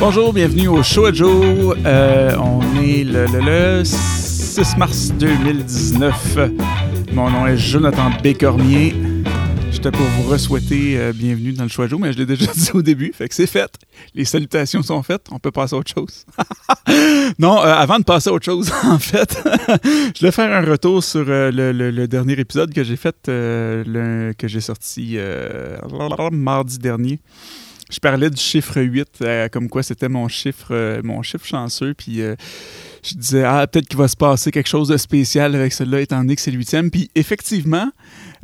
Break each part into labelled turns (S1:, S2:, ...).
S1: Bonjour, bienvenue au Show Joe. Euh, on est le, le- le 6 mars 2019. Mon nom est Jonathan Bécormier. J'étais pour vous re-souhaiter euh, bienvenue dans le Show Joe, mais je l'ai déjà dit au début, fait que c'est fait. Les salutations sont faites, on peut passer à autre chose. non, euh, avant de passer à autre chose, en fait, je vais faire un retour sur le, le- dernier épisode que j'ai fait, que j'ai sorti mardi dernier. Je parlais du chiffre 8, euh, comme quoi c'était mon chiffre euh, mon chiffre chanceux, puis euh, je disais, ah, peut-être qu'il va se passer quelque chose de spécial avec celui-là, étant donné que c'est le huitième. Puis effectivement,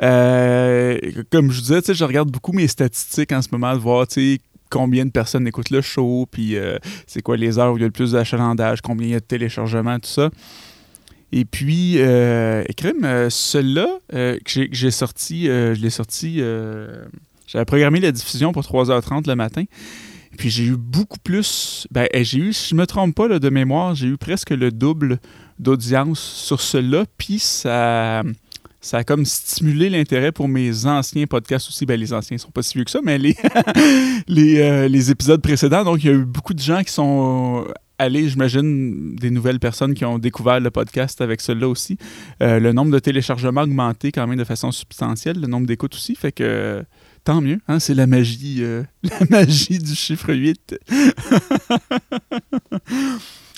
S1: euh, comme je disais, je regarde beaucoup mes statistiques en ce moment, de voir, tu sais, combien de personnes écoutent le show, puis c'est quoi les heures où il y a le plus d'achalandage, combien il y a de téléchargements, tout ça. Et puis, euh, celui-là que j'ai- sorti, je l'ai sorti, j'avais programmé la diffusion pour 3h30 le matin. Puis j'ai eu beaucoup plus, ben eh, j'ai eu, si je me trompe pas là, de mémoire, j'ai eu presque le double d'audience sur celui-là. Puis ça, ça a comme stimulé l'intérêt pour mes anciens podcasts aussi. Ben les anciens sont pas si vieux que ça, mais les, les, euh, les épisodes précédents. Donc il y a eu beaucoup de gens qui sont allés, j'imagine, des nouvelles personnes qui ont découvert le podcast avec celui-là aussi. Euh, le nombre de téléchargements a augmenté quand même de façon substantielle, le nombre d'écoutes aussi, fait que tant mieux, hein, c'est la magie, euh, la magie du chiffre 8.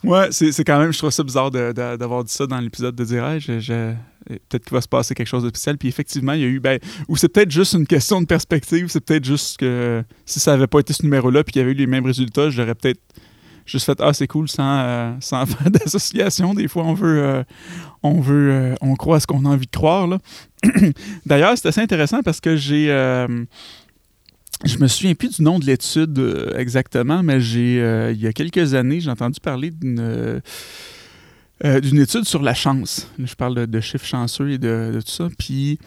S1: ouais, c'est quand même, je trouve ça bizarre d'avoir dit ça dans l'épisode de dire, je- je- peut-être qu'il va se passer quelque chose de spécial. Puis effectivement, il y a eu, ben, ou c'est peut-être juste une question de perspective, c'est peut-être juste que si ça n'avait pas été ce numéro-là, puis qu'il y avait eu les mêmes résultats, j'aurais peut-être juste fait ah c'est cool sans, euh, sans faire d'association des fois on veut euh, on veut euh, on croit à ce qu'on a envie de croire d'ailleurs c'est assez intéressant parce que j'ai euh, je me souviens plus du nom de l'étude exactement mais j'ai il y a quelques années j'ai entendu parler d'une d'une étude sur la chance. Je parle de, de chiffres chanceux et de, de tout ça. Puis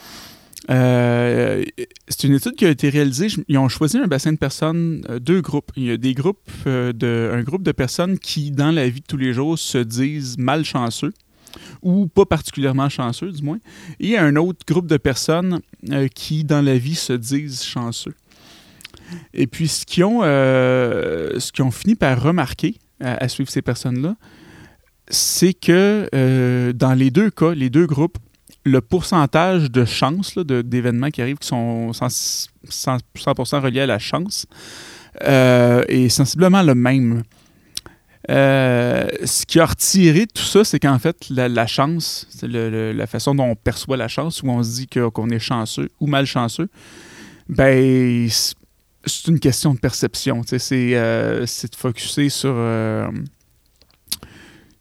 S1: euh, c'est une étude qui a été réalisée. Ils ont choisi un bassin de personnes, euh, deux groupes. Il y a des groupes euh, de, un groupe de personnes qui, dans la vie de tous les jours, se disent malchanceux ou pas particulièrement chanceux, du moins. Et un autre groupe de personnes qui, dans la vie, se disent chanceux. Et puis, ce qu'ils ont, fini par remarquer à, suivre ces personnes-là, c'est que dans les deux cas, les deux groupes, le pourcentage de chances d'événements qui arrivent qui sont 100%, 100% reliés à la chance euh, est sensiblement le même. Euh, ce qui a retiré tout ça, c'est qu'en fait, la, chance, c'est la façon dont on perçoit la chance, où on se dit qu'on est chanceux ou malchanceux, ben, c'est- une question de perception. euh, c'est de focuser sur,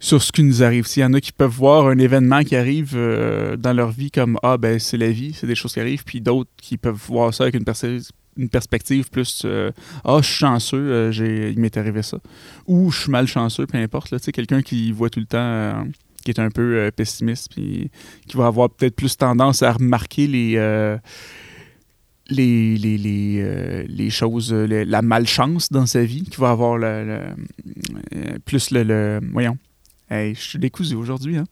S1: sur ce qui nous arrive. S'il y en a qui peuvent voir un événement qui arrive euh, dans leur vie comme Ah, ben, c'est la vie, c'est des choses qui arrivent, puis d'autres qui peuvent voir ça avec une, perce- une perspective plus euh, Ah, je suis chanceux, euh, j'ai- il m'est arrivé ça. Ou je suis malchanceux, peu importe. Tu sais, Quelqu'un qui voit tout le temps. qui est un peu pessimiste, puis qui va avoir peut-être plus tendance à remarquer les, les, les, les, euh, choses, la malchance dans sa vie, qui va avoir le, le- plus le, le- Voyons. Hey, je suis décousu aujourd'hui, hein?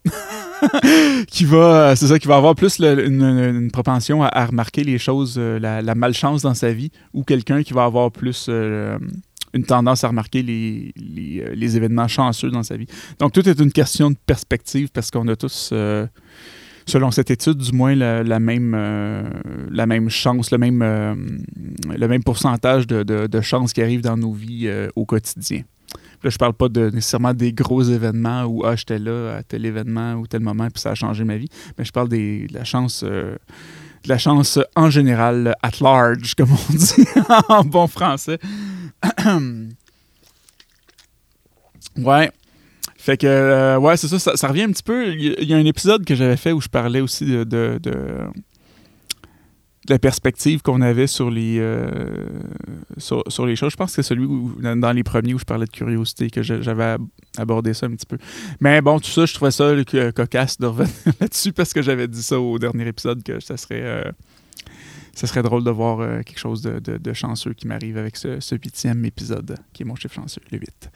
S1: qui va, c'est ça, qui va avoir plus une, propension à, remarquer les choses, euh, la, malchance dans sa vie, ou quelqu'un qui va avoir plus euh, une tendance à remarquer euh, les événements chanceux dans sa vie. Donc, tout est une question de perspective parce qu'on a tous, selon cette étude, du moins la, même, chance, le même, pourcentage de, de, de chances qui arrivent dans nos vies au quotidien. Là, je parle pas de, nécessairement des gros événements où ah, j'étais là à tel événement ou tel moment puis ça a changé ma vie, mais je parle des, de la chance. euh, de la chance en général, at large, comme on dit en bon français. ouais. Fait que, euh, ouais, c'est ça, ça, revient un petit peu. Il y, a- un épisode que j'avais fait où je parlais aussi de la perspective qu'on avait sur les, euh, sur, sur les choses. Je pense que c'est celui où, dans les premiers où je parlais de curiosité, que j'avais ab- abordé ça un petit peu. Mais bon, tout ça, je trouvais ça cocasse de revenir là-dessus parce que j'avais dit ça au dernier épisode que ça serait. euh, ça serait drôle de voir euh, quelque chose de, de- chanceux qui m'arrive avec ce, ce huitième épisode, qui est mon chiffre chanceux, le 8.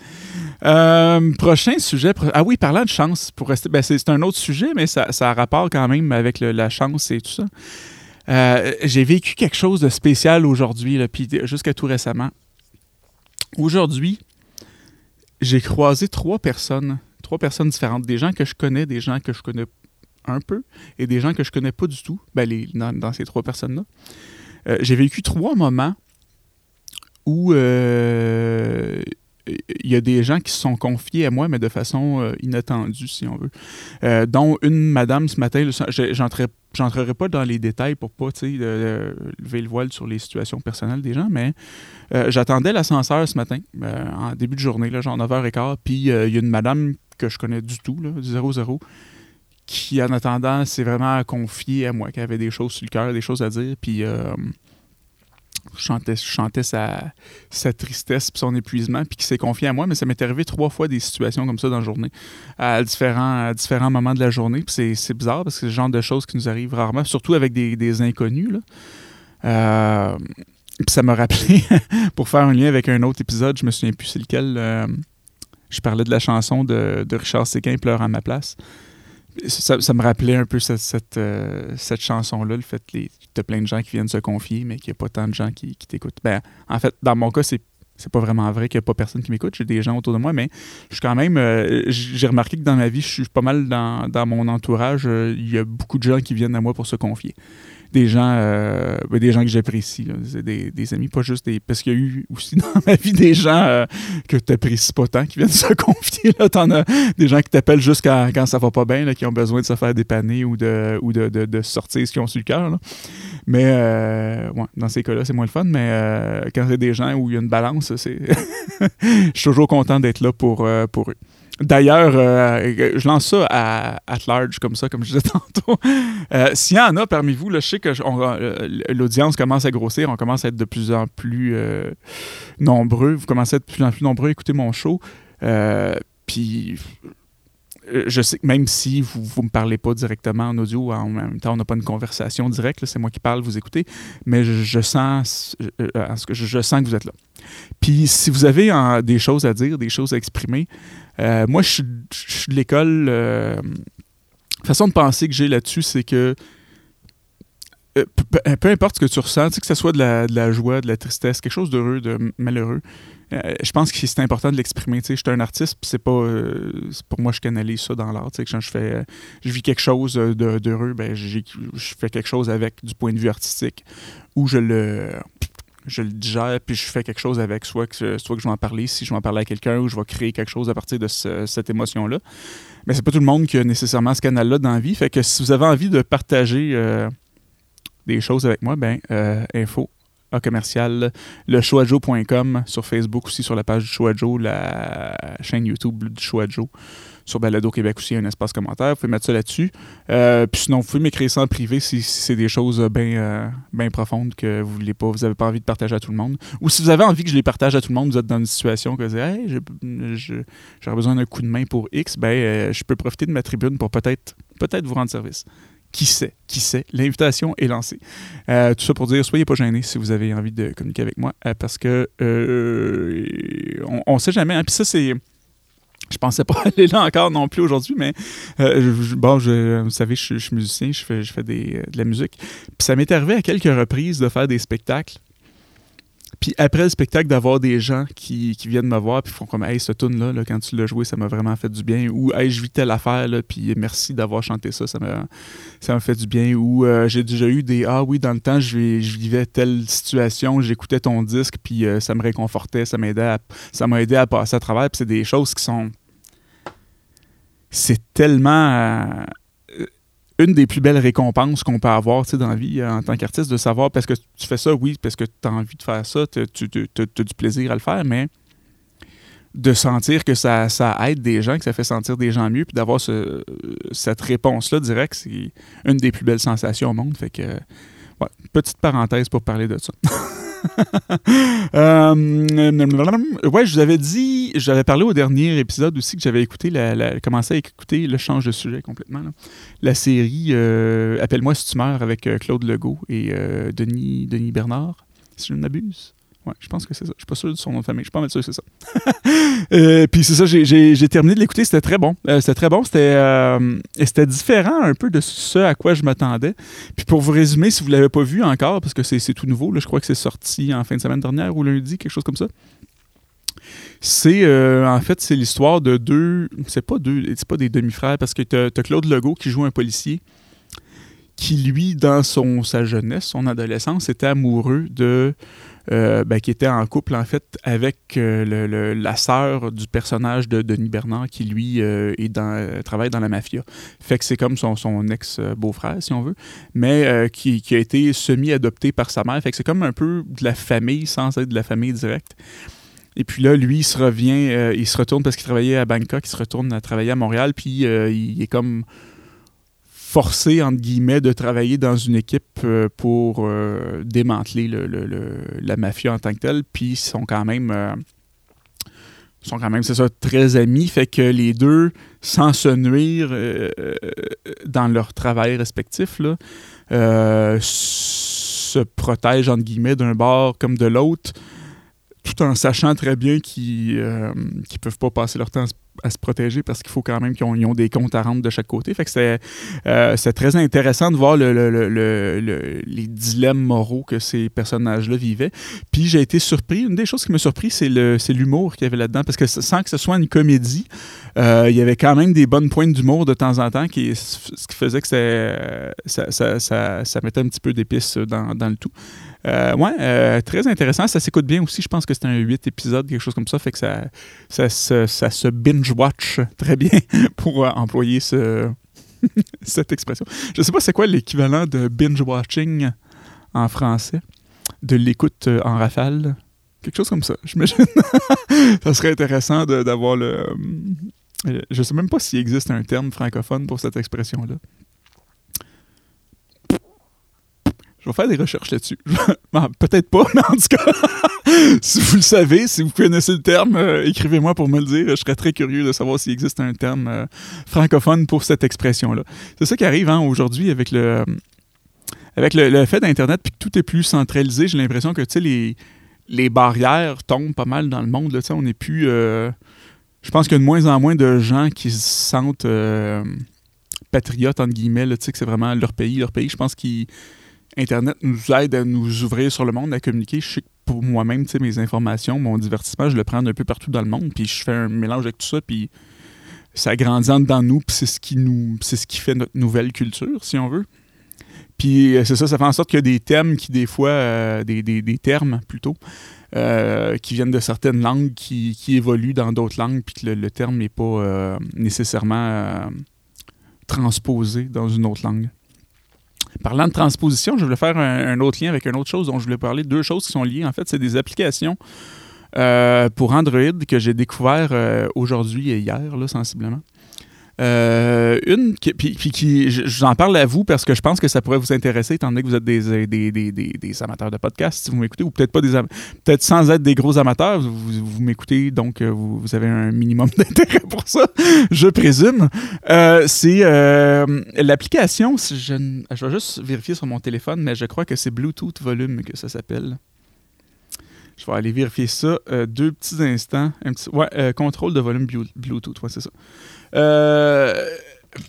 S1: Euh, prochain sujet. Ah oui, parlant de chance, pour rester, ben c'est un autre sujet, mais ça, ça a rapport quand même avec la chance et tout ça. Euh, J'ai vécu quelque chose de spécial aujourd'hui, puis jusqu'à tout récemment. Aujourd'hui, j'ai croisé trois personnes, trois personnes différentes, des gens que je connais, des gens que je connais un peu, et des gens que je connais pas du tout, ben les, dans, ces trois personnes-là. Euh, j'ai vécu trois moments où euh, il y a des gens qui se sont confiés à moi, mais de façon euh, inattendue, si on veut. Euh, dont une madame ce matin, j'entrerai pas dans les détails pour pas lever le voile sur les situations personnelles des gens, mais euh, j'attendais l'ascenseur ce matin, en début de journée, là, genre 9h15, puis il y a une madame que je connais du tout, là, 00, qui en attendant s'est vraiment confiée à moi, qui avait des choses sur le cœur, des choses à dire, puis je chantais sa, tristesse et son épuisement, puis qui s'est confié à moi, mais ça m'est arrivé trois fois des situations comme ça dans la journée, à différents, différents moments de la journée, puis c'est bizarre parce que c'est le genre de choses qui nous arrivent rarement, surtout avec des, inconnus. Là. Euh, puis ça m'a rappelé, pour faire un lien avec un autre épisode, je me souviens plus c'est lequel, euh, je parlais de la chanson de, de Richard Séquin, Pleure à ma place ça, me rappelait un peu cette, cette, euh, chanson-là, le fait que tu as plein de gens qui viennent se confier, mais qu'il n'y a pas tant de gens qui, t'écoutent. Ben, en fait, dans mon cas, c'est c'est pas vraiment vrai qu'il n'y a pas personne qui m'écoute. J'ai des gens autour de moi, mais je suis quand même. Euh, j'ai remarqué que dans ma vie, je suis pas mal dans, mon entourage. Euh, il y a beaucoup de gens qui viennent à moi pour se confier des gens, euh, ben, des gens que j'apprécie, des, des, amis, pas juste des. Parce qu'il y a eu aussi dans ma vie des gens euh, que tu n'apprécies pas tant, qui viennent se confier. En as des gens qui t'appellent juste quand, quand ça va pas bien, qui ont besoin de se faire dépanner ou de, ou de, de, sortir ce qu'ils ont sur le cœur. Mais euh, dans ces cas-là, c'est moins le fun. Mais quand c'est des gens où il y a une balance. Je suis toujours content d'être là pour, pour eux. D'ailleurs, euh, je lance ça à at large comme ça, comme je disais tantôt. Euh, s'il y en a parmi vous, je sais que euh, l'audience commence à grossir, on commence à être de plus en plus nombreux. Vous commencez à être de plus en plus nombreux à écouter mon show. Puis je sais que même si vous ne me parlez pas directement en audio, en même temps, on n'a pas une conversation directe, c'est moi qui parle, vous écoutez, mais je, sens, je, sens que vous êtes là. Puis si vous avez des choses à dire, des choses à exprimer, euh, moi, je suis de l'école. Euh, la façon de penser que j'ai là-dessus, c'est que euh, peu, importe ce que tu ressens, que ce soit de la, joie, de la tristesse, quelque chose d'heureux, de malheureux, je pense que c'est important de l'exprimer. Je suis un artiste, c'est pas. pour moi, je canalise ça dans l'art. Quand je fais. Je vis quelque chose d'heureux, ben, je fais quelque chose avec du point de vue artistique. Ou je le je le digère, puis je fais quelque chose avec, soit que, soit que je vais en parler, si je vais en parler à quelqu'un, ou je vais créer quelque chose à partir de cette émotion-là. Mais c'est pas tout le monde qui a nécessairement ce canal-là dans la vie. Fait que si vous avez envie de partager euh, des choses avec moi, ben euh, info à commercial lechoajo.com sur Facebook aussi sur la page du Choajo, la chaîne YouTube du Choajo sur Balado Québec aussi, il y a un espace commentaire. Vous pouvez mettre ça là-dessus. Euh, puis sinon, vous pouvez m'écrire ça en privé si, c'est des choses bien euh, profondes que vous voulez pas, vous n'avez pas envie de partager à tout le monde. Ou si vous avez envie que je les partage à tout le monde, vous êtes dans une situation que vous dites Hey, j'aurais besoin d'un coup de main pour X, ben euh, je peux profiter de ma tribune pour peut-être peut-être vous rendre service. Qui sait, qui sait, l'invitation est lancée. tout ça pour dire, soyez pas gênés si vous avez envie de communiquer avec moi, parce que on, ne sait jamais. Hein. Puis ça, c'est je pensais pas aller là encore non plus aujourd'hui, mais euh, bon, vous savez, je, suis musicien, je fais, je fais des, de la musique. Puis ça m'est arrivé à quelques reprises de faire des spectacles. Puis après le spectacle, d'avoir des gens qui, qui, viennent me voir puis font comme Hey, ce tune-là, là, quand tu l'as joué, ça m'a vraiment fait du bien. Ou Hey, je vis telle affaire, là, puis merci d'avoir chanté ça, ça m'a, ça fait du bien. Ou euh, j'ai déjà eu des Ah oui, dans le temps, je, je vivais telle situation, j'écoutais ton disque, puis euh, ça me réconfortait, ça m'aidait ça m'a aidé à passer à travers. Puis c'est des choses qui sont c'est tellement euh, une des plus belles récompenses qu'on peut avoir dans la vie euh, en tant qu'artiste, de savoir parce que tu fais ça, oui, parce que tu as envie de faire ça, tu as, du plaisir à le faire, mais de sentir que ça, ça, aide des gens, que ça fait sentir des gens mieux, puis d'avoir cette réponse-là direct, c'est une des plus belles sensations au monde. Fait que, petite parenthèse pour parler de ça. euh, ouais, je vous avais dit, j'avais parlé au dernier épisode aussi que j'avais écouté, la, commencé à écouter le change de sujet complètement. La série euh, Appelle-moi si tu meurs avec euh, Claude Legault et euh, Denis, Denis Bernard, si je ne m'abuse. Ouais, je pense que c'est ça. Je suis pas sûr de son nom de famille. Je suis pas mal sûr que c'est ça. euh, puis c'est ça, j'ai terminé de l'écouter. C'était très bon. Euh, c'était très bon. C'était euh, c'était différent un peu de ce à quoi je m'attendais. Puis pour vous résumer, si vous l'avez pas vu encore, parce que c'est tout nouveau, là, je crois que c'est sorti en fin de semaine dernière ou lundi, quelque chose comme ça. C'est en fait c'est l'histoire de deux, c'est pas deux, c'est pas des demi-frères parce que tu as, Claude Legault qui joue un policier qui lui dans son sa jeunesse, son adolescence était amoureux de euh, ben, qui était en couple en fait avec euh, la sœur du personnage de Denis Bernard qui lui euh, est dans, travaille dans la mafia. Fait que c'est comme son, son ex-beau-frère si on veut, mais qui, qui, a été semi-adopté par sa mère. Fait que c'est comme un peu de la famille sans être de la famille directe. Et puis là, lui, il se revient, il se retourne parce qu'il travaillait à Bangkok, il se retourne à travailler à Montréal, puis il est comme forcé, entre guillemets, de travailler dans une équipe euh, pour euh, démanteler la mafia en tant que telle. Puis sont quand même. Euh, sont quand même, c'est ça, très amis. Fait que les deux, sans se nuire dans leur travail respectif, là, se protègent, entre guillemets, d'un bord comme de l'autre, tout en sachant très bien qu'ils ne peuvent pas passer leur temps à se à se protéger parce qu'il faut quand même qu'ils ont, des comptes à rendre de chaque côté. Fait que c'est euh, très intéressant de voir les dilemmes moraux que ces personnages-là vivaient. Puis j'ai été surpris. Une des choses qui m'a surpris, c'est l'humour qu'il y avait là-dedans. Parce que sans que ce soit une comédie, euh, il y avait quand même des bonnes pointes d'humour de temps en temps, qui, ce qui faisait que ça, ça, ça, mettait un petit peu d'épices dans, dans le tout. Euh, ouais, euh, très intéressant. Ça s'écoute bien aussi. Je pense que c'est un 8 épisodes, quelque chose comme ça. Fait que ça, ça, ça, se binge-watch très bien pour euh, employer ce, cette expression. Je sais pas c'est quoi l'équivalent de binge-watching en français, de l'écoute en rafale. Quelque chose comme ça, j'imagine. ça serait intéressant d'avoir le. Je sais même pas s'il existe un terme francophone pour cette expression-là. Je vais faire des recherches là-dessus. Peut-être pas, mais en tout cas, si vous le savez, si vous connaissez le terme, euh, écrivez-moi pour me le dire. Je serais très curieux de savoir s'il existe un terme euh, francophone pour cette expression-là. C'est ça qui arrive hein, aujourd'hui avec le, euh, avec le, fait d'Internet, puis que tout est plus centralisé. J'ai l'impression que les, les barrières tombent pas mal dans le monde. Là, on n'est plus. je pense qu'il y a de moins en moins de gens qui se sentent patriotes, entre guillemets, que c'est vraiment leur pays. Leur pays, je pense qu'ils Internet nous aide à nous ouvrir sur le monde, à communiquer. Je sais que pour moi-même, mes informations, mon divertissement, je le prends un peu partout dans le monde, puis je fais un mélange avec tout ça, puis ça grandit de nous, puis c'est ce qui nous, fait notre nouvelle culture, si on veut. Puis euh, c'est ça, ça fait en sorte qu'il y a des thèmes qui, des fois, euh, des, termes plutôt, euh, qui viennent de certaines langues qui, évoluent dans d'autres langues, puis que le, terme n'est pas nécessairement transposé dans une autre langue. Parlant de transposition, je voulais faire un, autre lien avec une autre chose dont je voulais parler. Deux choses qui sont liées. En fait, c'est des applications euh, pour Android que j'ai découvert euh, aujourd'hui et hier, là, sensiblement. Euh, une, qui, puis, qui, j'en parle à vous parce que je pense que ça pourrait vous intéresser, étant donné que vous êtes des, des, des, des amateurs de podcasts, si vous m'écoutez, ou peut-être pas des peut-être sans être des gros amateurs, vous, vous m'écoutez, donc euh, vous, avez un minimum d'intérêt pour ça, je présume. Euh, c'est l'application, je vais juste vérifier sur mon téléphone, mais je crois que c'est Bluetooth Volume que ça s'appelle. Je vais aller vérifier ça. deux petits instants. Un petit, ouais, contrôle de volume Bluetooth, ouais, c'est ça. Euh,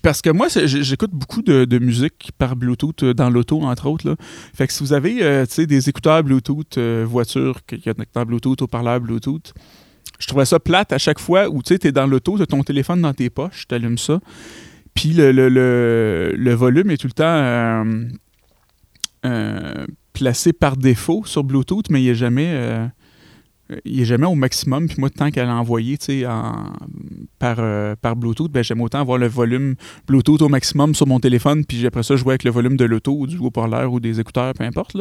S1: parce que moi, j'écoute beaucoup de, musique par Bluetooth euh, dans l'auto, entre autres. Fait que si vous avez euh, des écouteurs Bluetooth, voiture connecté Bluetooth, haut-parleur Bluetooth, je trouvais ça plate à chaque fois où tu es dans l'auto, tu as ton téléphone dans tes poches, tu allumes ça. Puis le, le, volume est tout le temps placé par défaut sur Bluetooth, mais il n'est jamais il n'est jamais au maximum. Puis moi, tant qu'elle a envoyé par, euh, par Bluetooth, ben, j'aime autant avoir le volume Bluetooth au maximum sur mon téléphone. Puis après ça, jouer avec le volume de l'auto ou du haut-parleur ou des écouteurs, peu importe.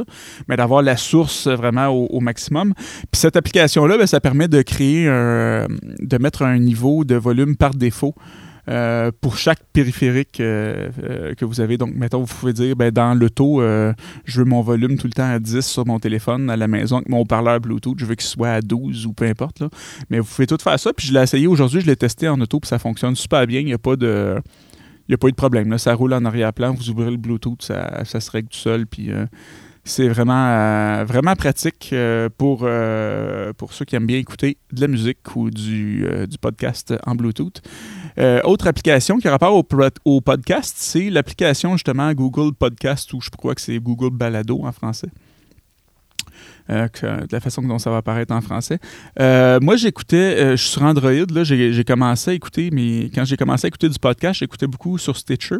S1: Mais d'avoir la source vraiment au, maximum. Puis cette application-là, ben, ça permet de créer, de mettre un niveau de volume par défaut. Euh, pour chaque périphérique euh, euh, que vous avez. Donc, mettons, vous pouvez dire, ben, dans l'auto, je veux mon volume tout le temps à 10 sur mon téléphone, à la maison, avec mon parleur Bluetooth, je veux qu'il soit à 12 ou peu importe. Là. Mais vous pouvez tout faire ça. Puis je l'ai essayé aujourd'hui, je l'ai testé en auto, puis ça fonctionne super bien. Il n'y a pas de... Il a pas eu de problème. Ça roule en arrière-plan, vous ouvrez le Bluetooth, ça, ça se règle tout seul. Puis c'est vraiment, euh, vraiment pratique euh, pour, euh, pour ceux qui aiment bien écouter de la musique ou du, du podcast en Bluetooth. autre application qui a rapport au, podcast, c'est l'application justement Google Podcast ou je crois que c'est Google Balado en français. de la façon dont ça va apparaître en français. moi, j'écoutais, je suis sur Android, j'ai commencé à écouter, mais quand j'ai commencé à écouter du podcast, j'écoutais beaucoup sur Stitcher.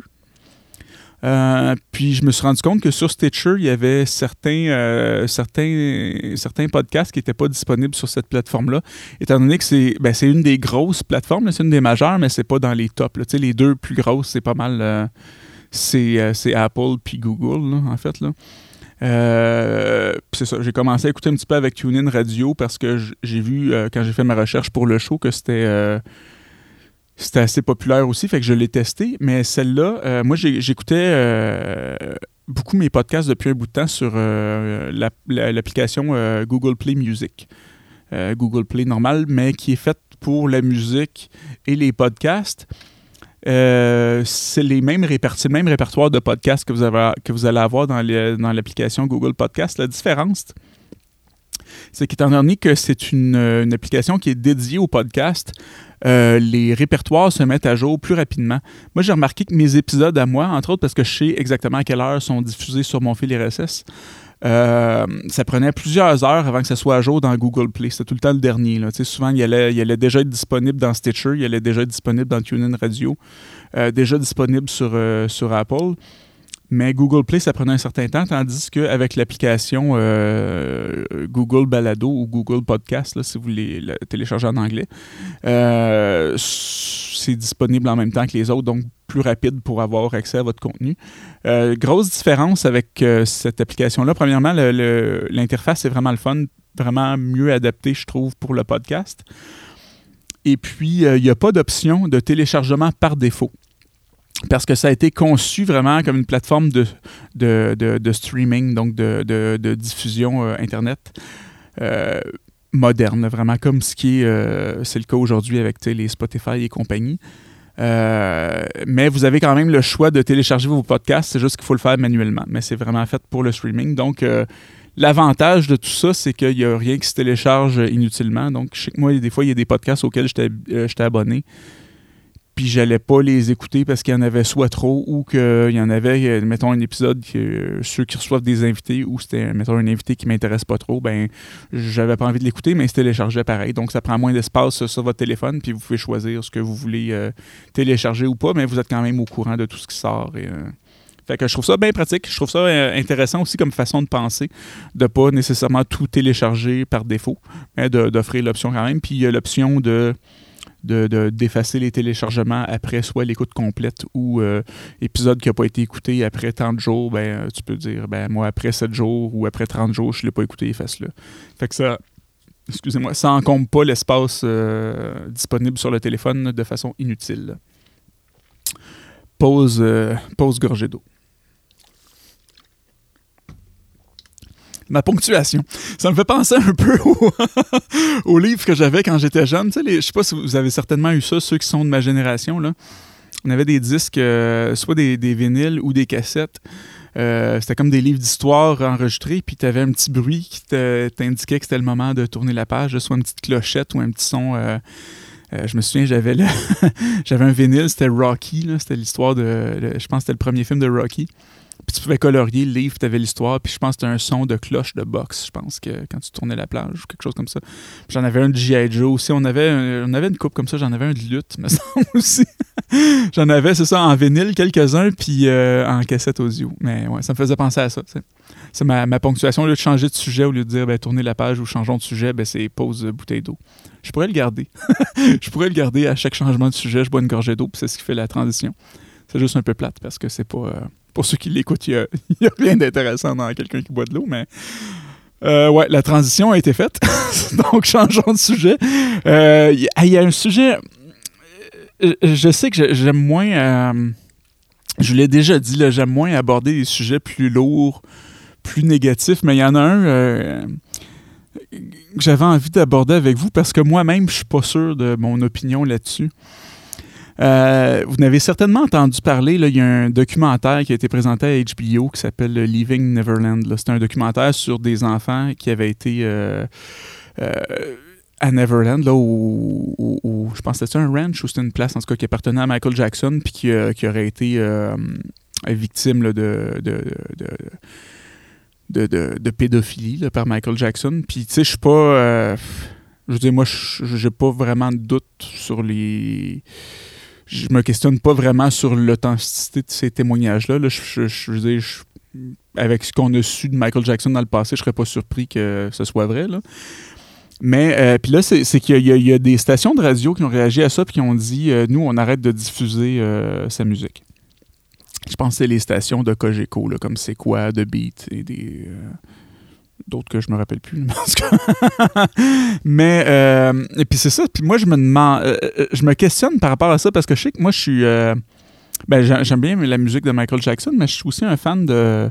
S1: Euh, puis je me suis rendu compte que sur Stitcher, il y avait certains, euh, certains, certains podcasts qui n'étaient pas disponibles sur cette plateforme-là, étant donné que c'est ben, une des grosses plateformes, c'est une des majeures, mais c'est pas dans les tops. Les deux plus grosses, c'est pas mal. Euh, c'est Apple puis Google, en fait. Là. c'est ça, j'ai commencé à écouter un petit peu avec TuneIn Radio parce que j'ai vu, quand j'ai fait ma recherche pour le show, que c'était c'était assez populaire aussi, fait que je l'ai testé. Mais celle-là, euh, moi, j'écoutais euh, beaucoup mes podcasts depuis un bout de temps sur euh, l'application Google Play Music. Google Play normal, mais qui est faite pour la musique et les podcasts. c'est les mêmes le même répertoire de podcasts que vous, avez, que vous allez avoir dans l'application Google Podcast. La différence, c'est qu'étant donné que c'est une, une, application qui est dédiée au podcast, euh, les répertoires se mettent à jour plus rapidement. Moi, j'ai remarqué que mes épisodes à moi, entre autres parce que je sais exactement à quelle heure sont diffusés sur mon fil RSS, euh, ça prenait plusieurs heures avant que ça soit à jour dans Google Play. C'était tout le temps le dernier. Souvent, il allait, déjà être disponible dans Stitcher, il allait déjà être disponible dans TuneIn Radio, euh, déjà disponible sur, sur Apple. Mais Google Play, ça prenait un certain temps, tandis qu'avec l'application euh, Google Balado ou Google Podcast, si vous voulez le télécharger en anglais, euh, c'est disponible en même temps que les autres, donc plus rapide pour avoir accès à votre contenu. Euh, grosse différence avec cette application-là. Premièrement, l'interface est vraiment le fun, vraiment mieux adapté, je trouve, pour le podcast. Et puis, il n'y a pas d'option de téléchargement par défaut parce que ça a été conçu vraiment comme une plateforme de, de, streaming, donc de, diffusion euh, Internet euh, moderne, vraiment comme ce qui est, euh, c'est le cas aujourd'hui avec les Spotify et compagnie. mais vous avez quand même le choix de télécharger vos podcasts, c'est juste qu'il faut le faire manuellement, mais c'est vraiment fait pour le streaming. Donc, L'avantage de tout ça, c'est qu'il n'y a rien qui se télécharge inutilement. Donc, que moi, des fois, il y a des podcasts auxquels j'étais abonné puis j'allais pas les écouter parce qu'il y en avait soit trop ou qu'il y en avait, euh, mettons, un épisode que ceux qui reçoivent des invités ou c'était, mettons, un invité qui m'intéresse pas trop, ben j'avais pas envie de l'écouter, mais se téléchargeait pareil. Donc ça prend moins d'espace sur votre téléphone, puis vous pouvez choisir ce que vous voulez euh, télécharger ou pas, mais vous êtes quand même au courant de tout ce qui sort. Euh, fait que je trouve ça bien pratique. Je trouve ça intéressant aussi comme façon de penser, de pas nécessairement tout télécharger par défaut, mais d'offrir l'option quand même. Puis il y a l'option de de, d'effacer les téléchargements après soit l'écoute complète ou euh, épisode qui n'a pas été écouté après tant de jours, ben, euh, tu peux dire, ben, moi, après 7 jours ou après 30 jours, je ne l'ai pas écouté, efface-le. Fait que ça, excusez-moi, ça encombre pas l'espace euh, disponible sur le téléphone de façon inutile. Pause, pause gorgée d'eau. Ma ponctuation. Ça me fait penser un peu au, livre que j'avais quand j'étais jeune. Tu sais, je sais pas si vous avez certainement eu ça, ceux qui sont de ma génération. Là. On avait des disques, euh, soit des, vinyles ou des cassettes. Euh, c'était comme des livres d'histoire enregistrés, puis tu avais un petit bruit qui t'indiquait que c'était le moment de tourner la page, soit une petite clochette ou un petit son. Euh, je me souviens, j'avais j'avais un vinyle, c'était Rocky, c'était l'histoire de, je pense que c'était le premier film de Rocky. Tu pouvais colorier le livre, tu avais l'histoire, puis je pense que c'était un son de cloche de boxe, je pense, que quand tu tournais la plage ou quelque chose comme ça. J'en avais un de G.I. Joe aussi. On avait, on avait une coupe comme ça, j'en avais un de lutte, me semble aussi. j'en avais, c'est ça, en vinyle, quelques-uns, puis euh, en cassette audio. Mais ouais, ça me faisait penser à ça. C'est ma, ma, ponctuation. Au lieu de changer de sujet, au lieu de dire ben, tourner la page ou changeons de sujet, ben, c'est pause bouteille d'eau. Je pourrais le garder. je pourrais le garder à chaque changement de sujet, je bois une gorgée d'eau, puis c'est ce qui fait la transition. C'est juste un peu plate parce que c'est pas. Euh, pour ceux qui l'écoutent, il n'y a, rien d'intéressant dans quelqu'un qui boit de l'eau, mais. Euh, ouais, la transition a été faite. Donc, changeons de sujet. Euh, il y, a un sujet. Euh, je sais que j'aime moins. je l'ai déjà dit, j'aime moins aborder des sujets plus lourds, plus négatifs, mais il y en a un que j'avais envie d'aborder avec vous parce que moi-même, je suis pas sûr de mon opinion là-dessus. Euh, vous n'avez certainement entendu parler, là, il y a un documentaire qui a été présenté à HBO qui s'appelle Leaving Neverland. C'est un documentaire sur des enfants qui avaient été euh, euh, à Neverland, là, où, je pense que c'était un ranch ou c'était une place en tout cas qui appartenait à Michael Jackson puis qui, aurait été victime de, de, de, pédophilie par Michael Jackson. Puis, tu sais, je suis pas. Je veux dire, moi, j'ai pas vraiment de doute sur les. Je me questionne pas vraiment sur l'authenticité de ces témoignages-là. Je, avec ce qu'on a su de Michael Jackson dans le passé, je serais pas surpris que ce soit vrai. Là. Mais euh, puis là, c'est qu'il y, a des stations de radio qui ont réagi à ça et qui ont dit euh, nous, on arrête de diffuser euh, sa musique. Je pense que c'est les stations de Cogeco, là, comme c'est quoi, de Beat et des. D'autres que je me rappelle plus. Mais, et puis c'est ça. Puis moi, je me demande. je me questionne par rapport à ça parce que je sais que moi, je suis. ben, j'aime bien la musique de Michael Jackson, mais je suis aussi un fan de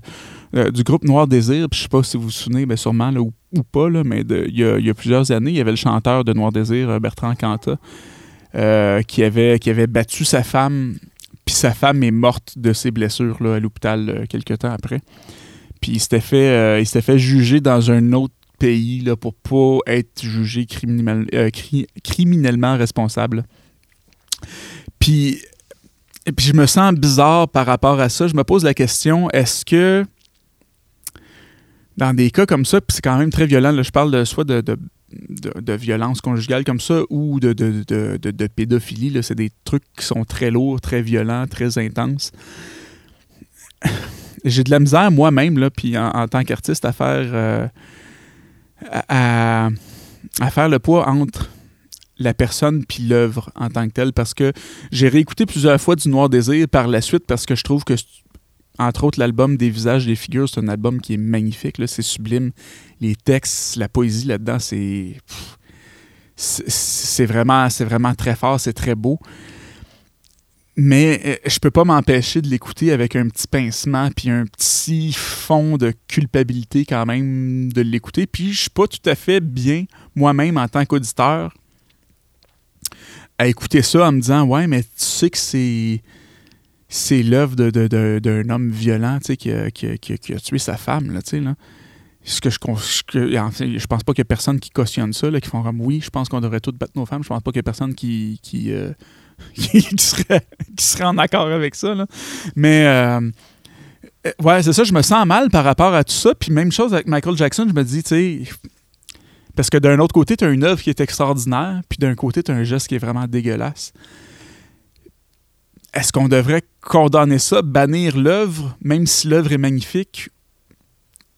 S1: euh, du groupe Noir Désir. Je sais pas si vous vous souvenez, ben sûrement ou, pas, là, mais il y, a plusieurs années, il y avait le chanteur de Noir Désir, euh, Bertrand Cantat, euh, qui, avait, qui avait battu sa femme, puis sa femme est morte de ses blessures là, à l'hôpital quelques temps après. Puis il s'était fait, fait juger dans un autre pays là, pour pas être jugé criminellement responsable. Puis, puis je me sens bizarre par rapport à ça. Je me pose la question, est-ce que dans des cas comme ça, puis c'est quand même très violent, là, je parle de, soit de, de, violence conjugale comme ça ou de, de, pédophilie, c'est des trucs qui sont très lourds, très violents, très intenses. J'ai de la misère moi-même, là, puis en, tant qu'artiste, à faire euh, à, faire le poids entre la personne puis l'œuvre en tant que telle parce que j'ai réécouté plusieurs fois du Noir Désir par la suite parce que je trouve que entre autres, l'album des visages des figures, c'est un album qui est magnifique. C'est sublime. Les textes, la poésie là-dedans, c'est. C'est vraiment, vraiment très fort, c'est très beau. Mais euh, je peux pas m'empêcher de l'écouter avec un petit pincement puis un petit fond de culpabilité quand même de l'écouter. Puis je suis pas tout à fait bien moi-même en tant qu'auditeur à écouter ça en me disant ouais mais tu sais que c'est c'est l'œuvre d'un de, homme violent qui a, qui, qui, a, tué sa femme. Là, là. Ce que je, je pense pas qu'il y a personne qui cautionne ça, là, qui font comme oui, je pense qu'on devrait tous battre nos femmes. Je pense pas qu'il y a personne qui, qui, euh, serait, qui serait en accord avec ça. Là. Mais euh, euh, ouais, c'est ça, je me sens mal par rapport à tout ça. Puis même chose avec Michael Jackson, je me dis, tu sais, parce que d'un autre côté, tu as une œuvre qui est extraordinaire, puis d'un côté, tu as un geste qui est vraiment dégueulasse est-ce qu'on devrait condamner ça, bannir l'œuvre, même si l'œuvre est magnifique?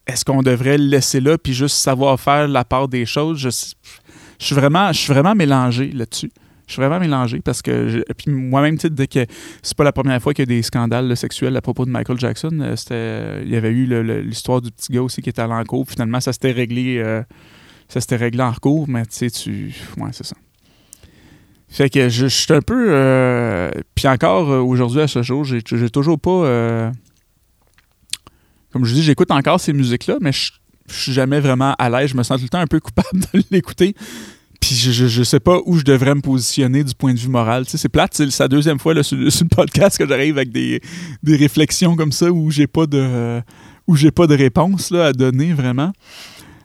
S1: Est-ce qu'on devrait le laisser là puis juste savoir faire la part des choses? Je, suis, vraiment, je suis vraiment mélangé là-dessus. Je suis vraiment mélangé parce que puis moi-même, tu sais, que c'est pas la première fois qu'il y a des scandales sexuels à propos de Michael Jackson, euh, c'était il y avait eu l'histoire du petit gars aussi qui était allé en cours. Finalement, ça s'était réglé, euh, ça s'était réglé en recours, mais tu sais, tu, ouais, c'est ça. Fait que je, suis un peu. Euh, puis encore aujourd'hui, à ce jour, j'ai toujours pas. Comme je dis, j'écoute encore ces musiques-là, mais je, suis jamais vraiment à l'aise. Je me sens tout le temps un peu coupable de l'écouter. Puis je, je, sais pas où je devrais me positionner du point de vue moral. Tu sais, c'est plate, c'est sa deuxième fois là, sur, le podcast que j'arrive avec des, des, réflexions comme ça où j'ai pas de où j'ai pas de réponse là, à donner vraiment.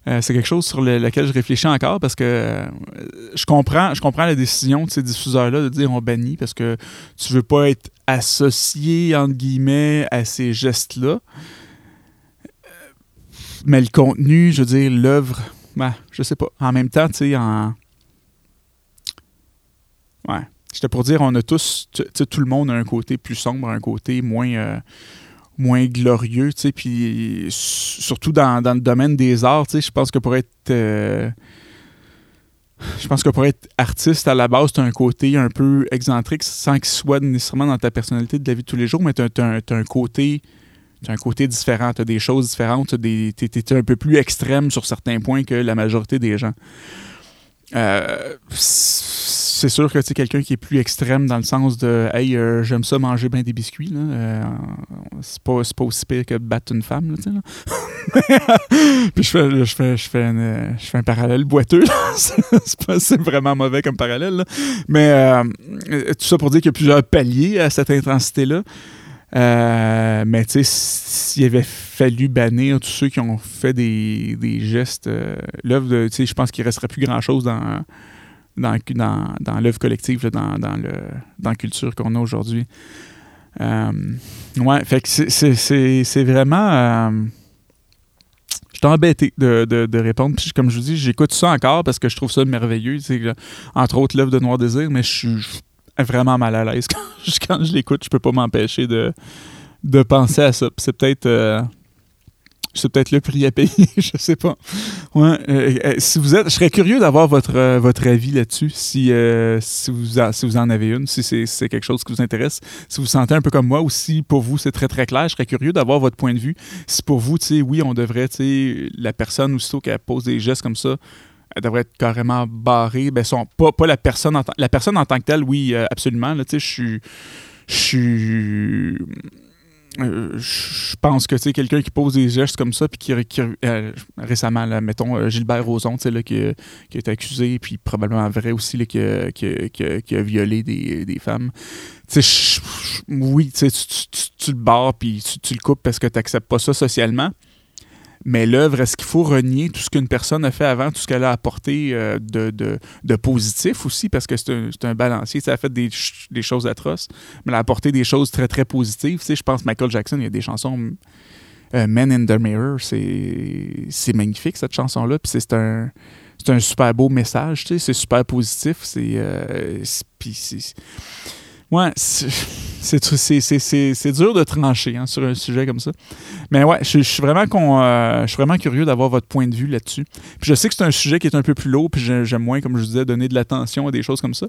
S1: Euh, c'est quelque chose sur lequel je réfléchis encore parce que euh, je comprends je comprends la décision de ces diffuseurs-là de dire on bannit parce que tu veux pas être associé, entre guillemets, à ces gestes-là. Mais le contenu, je veux dire, l'œuvre, ben, je sais pas. En même temps, tu sais, en. Ouais. J'étais pour dire, on a tous, tu sais, tout le monde a un côté plus sombre, un côté moins. Euh, moins glorieux, tu sais, puis surtout dans, le domaine des arts, tu sais, je pense que pour être... Euh, je pense que pour être artiste, à la base, tu as un côté un peu excentrique, sans qu'il soit nécessairement dans ta personnalité de la vie de tous les jours, mais tu as, un côté un côté différent, tu as des choses différentes, tu es, un peu plus extrême sur certains points que la majorité des gens. Euh, c'est sûr que c'est quelqu'un qui est plus extrême dans le sens de Hey, euh, j'aime ça manger bien des biscuits. Là. Euh, c'est, pas, pas, aussi pire que battre une femme. Puis je fais, je, fais, je, fais je fais un parallèle boiteux. c'est, vraiment mauvais comme parallèle. Mais tout ça pour dire qu'il y a plusieurs paliers à cette intensité-là. mais tu sais, s'il avait fallu bannir tous ceux qui ont fait des, des gestes, l'œuvre de, je pense qu'il ne resterait plus grand-chose dans, dans, dans, l'œuvre collective, dans, dans, le, dans la culture qu'on a aujourd'hui. Euh, ouais, fait que c'est vraiment. Euh, suis embêté de, de, répondre. Puis comme je vous dis, j'écoute ça encore parce que je trouve ça merveilleux. Entre autres, l'œuvre de Noir Désir, mais je suis vraiment mal à l'aise quand je, l'écoute. Je peux pas m'empêcher de, de penser à ça. C'est peut-être. Euh, c'est peut-être le prix à payer, je sais pas. Ouais, euh, euh, si vous êtes, je serais curieux d'avoir votre, euh, votre avis là-dessus, si, si, vous si vous en avez une, si c'est quelque chose qui vous intéresse, si vous sentez un peu comme moi ou si pour vous c'est très très clair, je serais curieux d'avoir votre point de vue. Si pour vous, tu sais, oui, on devrait, tu sais, la personne aussitôt qu'elle pose des gestes comme ça, elle devrait être carrément barrée. Ben, pas, pas la personne en la personne en tant que telle, oui, absolument. Tu sais, je suis. Je suis euh, je pense que c'est quelqu'un qui pose des gestes comme ça, puis qui, euh, récemment, mettons euh, Gilbert Rozon, là, qui, qui a été accusé, puis probablement vrai aussi, qui, a, violé des, femmes. oui, tu, tu, le barres, puis tu, le coupes parce que tu n'acceptes pas ça socialement. Mais l'œuvre, est-ce qu'il faut renier tout ce qu'une personne a fait avant, tout ce qu'elle a apporté euh, de, de, positif aussi, parce que c'est un, un, balancier. Ça a fait des, des, choses atroces, mais elle a apporté des choses très, très positives. Tu sais, je pense Michael Jackson, il y a des chansons. Euh, Men in the Mirror, c'est magnifique cette chanson-là. Puis c'est un, un super beau message, tu sais, c'est super positif. C'est. Euh, Ouais, c'est dur de trancher hein, sur un sujet comme ça. Mais ouais, je, suis vraiment, euh, je suis vraiment curieux d'avoir votre point de vue là-dessus. Puis je sais que c'est un sujet qui est un peu plus lourd, puis j'aime moins, comme je disais, donner de l'attention à des choses comme ça.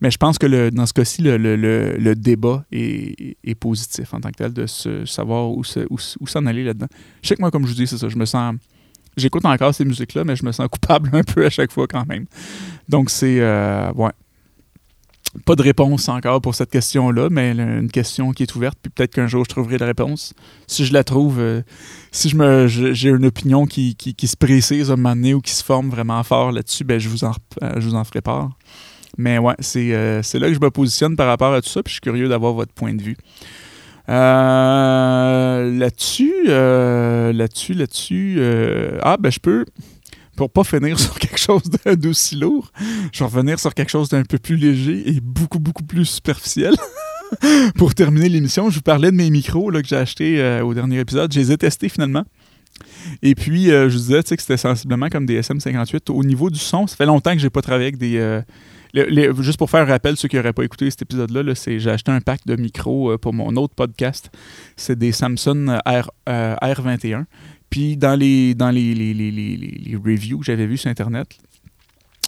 S1: Mais je pense que dans ce cas-ci, le, le, le, débat est, positif en tant que tel, de se, savoir où, où, s'en aller là-dedans. Je sais que moi, comme je vous dis, c'est ça, je me sens j'écoute encore ces musiques-là, mais je me sens coupable un peu à chaque fois quand même. Donc c'est euh, ouais, pas de réponse encore pour cette question-là, mais une question qui est ouverte, puis peut-être qu'un jour je trouverai la réponse. Si je la trouve, euh, si je me j'ai une opinion qui, qui, se précise à un moment donné ou qui se forme vraiment fort là-dessus, ben je vous en euh, je vous en ferai part. Mais ouais, euh, c'est là que je me positionne par rapport à tout ça, puis je suis curieux d'avoir votre point de vue. là-dessus, là-dessus, là-dessus, ah ben je peux pour pas finir sur quelque chose d'aussi lourd, je vais revenir sur quelque chose d'un peu plus léger et beaucoup, beaucoup plus superficiel. pour terminer l'émission, je vous parlais de mes micros là, que j'ai achetés euh, au dernier épisode. Je les ai testés finalement. Et puis, euh, je vous disais que c'était sensiblement comme des SM58. Au niveau du son, ça fait longtemps que j'ai pas travaillé avec des. Euh, juste pour faire un rappel, ceux qui n'auraient pas écouté cet épisode-là, -là, j'ai acheté un pack de micros pour mon autre podcast. C'est des Samsung R, R21. Puis dans les, dans les, les, les, reviews que j'avais vus sur Internet,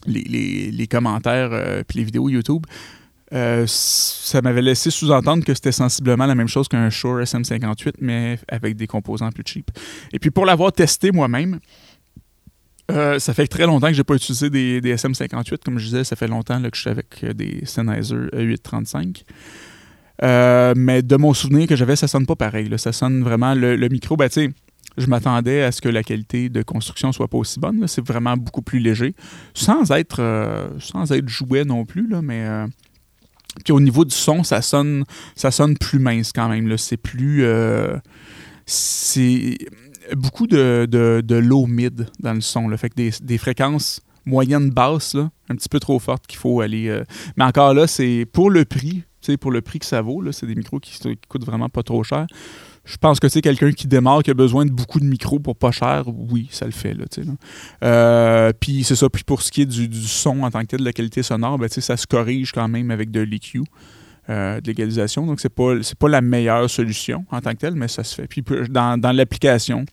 S1: les, commentaires, euh, puis les vidéos YouTube, euh, ça m'avait laissé sous-entendre que c'était sensiblement la même chose qu'un Shure SM58, mais avec des composants plus cheap. Et puis pour l'avoir testé moi-même, euh, ça fait très longtemps que je n'ai pas utilisé des, des, SM58. Comme je disais, ça fait longtemps que je suis avec des Sennheiser 835. mais de mon souvenir que j'avais, ça sonne pas pareil. Ça sonne vraiment le, le micro. Ben, tu sais, je m'attendais à ce que la qualité de construction soit pas aussi bonne. C'est vraiment beaucoup plus léger, sans être, euh, sans être jouet non plus, mais... Euh, puis au niveau du son, ça sonne, ça sonne plus mince quand même. C'est plus... Euh, c'est beaucoup de, de, low mid dans le son. Là. Fait que des, des fréquences moyennes basses, un petit peu trop fortes qu'il faut aller. Mais encore là, c'est pour le prix, pour le prix que ça vaut, c'est des micros qui, qui, coûtent vraiment pas trop cher je pense que c'est quelqu'un qui démarre, qui a besoin de beaucoup de micros pour pas cher, oui, ça le fait. Là, euh, puis c'est ça. Puis pour ce qui est du, son en tant que tel, de la qualité sonore, ben, ça se corrige quand même avec de l'EQ. Euh, de l'égalisation. Donc, c'est pas, pas la meilleure solution en tant que telle, mais ça se fait. Puis dans, dans l'application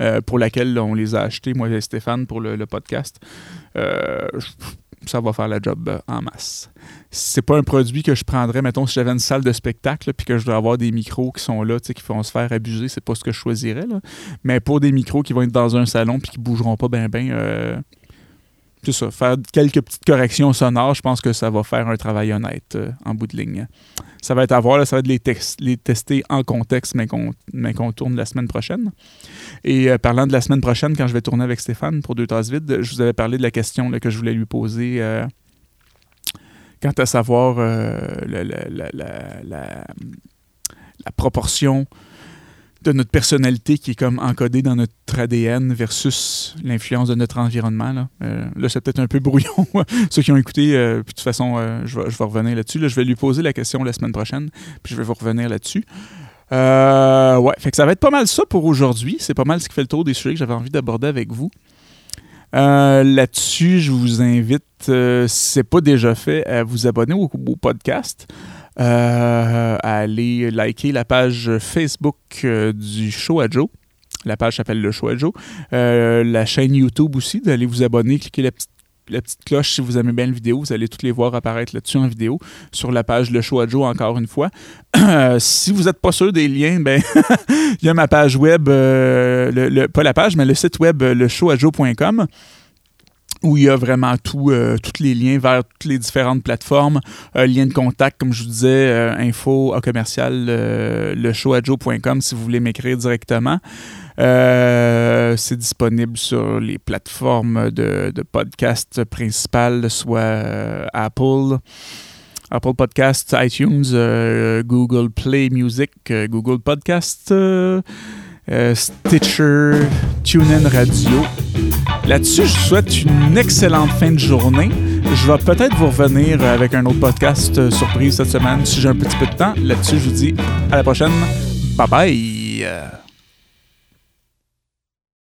S1: euh, pour laquelle on les a achetés, moi et Stéphane, pour le, podcast, ça va faire la job en masse c'est pas un produit que je prendrais, mettons, si j'avais une salle de spectacle, puis que je dois avoir des micros qui sont là, qui vont se faire abuser, c'est pas ce que je choisirais. Là. Mais pour des micros qui vont être dans un salon puis qui bougeront pas bien, bien, euh, c'est ça. Faire quelques petites corrections sonores, je pense que ça va faire un travail honnête euh, en bout de ligne. Ça va être à voir, ça va être les, les tester en contexte, mais qu'on tourne la semaine prochaine. Et euh, parlant de la semaine prochaine, quand je vais tourner avec Stéphane pour Deux Tasses Vides, je vous avais parlé de la question que je voulais lui poser quant à savoir euh, la, proportion de notre personnalité qui est comme encodée dans notre ADN versus l'influence de notre environnement. Là, euh, c'est peut-être un peu brouillon. Ceux qui ont écouté, euh, puis de toute façon, je, vais, je vais revenir là-dessus. je vais lui poser la question la semaine prochaine, puis je vais vous revenir là-dessus. Euh, ouais, fait que ça va être pas mal ça pour aujourd'hui. C'est pas mal ce qui fait le tour des sujets que j'avais envie d'aborder avec vous. Euh, là-dessus, je vous invite, euh, si ce n'est pas déjà fait, à vous abonner au, podcast, à aller liker la page Facebook du Show à Joe. La page s'appelle Le Show à Joe. la chaîne YouTube aussi, d'aller vous abonner, cliquer la petite cloche si vous aimez bien la vidéo. Vous allez toutes les voir apparaître là-dessus en vidéo sur la page Le Show à Joe, encore une fois. si vous n'êtes pas sûr des liens, ben il y a ma page web, euh, le, pas la page, mais le site web euh, leShowAjo.com où il y a vraiment euh, tous les liens vers toutes les différentes plateformes, euh, lien de contact, comme je vous disais, info à commercial leShowAjo.com si vous voulez m'écrire directement. Euh, c'est disponible sur les plateformes de, podcast principales, soit euh, Apple, Apple Podcasts, iTunes, euh, Google Play Music, Google Podcast, Stitcher, TuneIn Radio. Là-dessus, je vous souhaite une excellente fin de journée. Je vais peut-être vous revenir avec un autre podcast surprise cette semaine si j'ai un petit peu de temps. Là-dessus, je vous dis à la prochaine. Bye bye!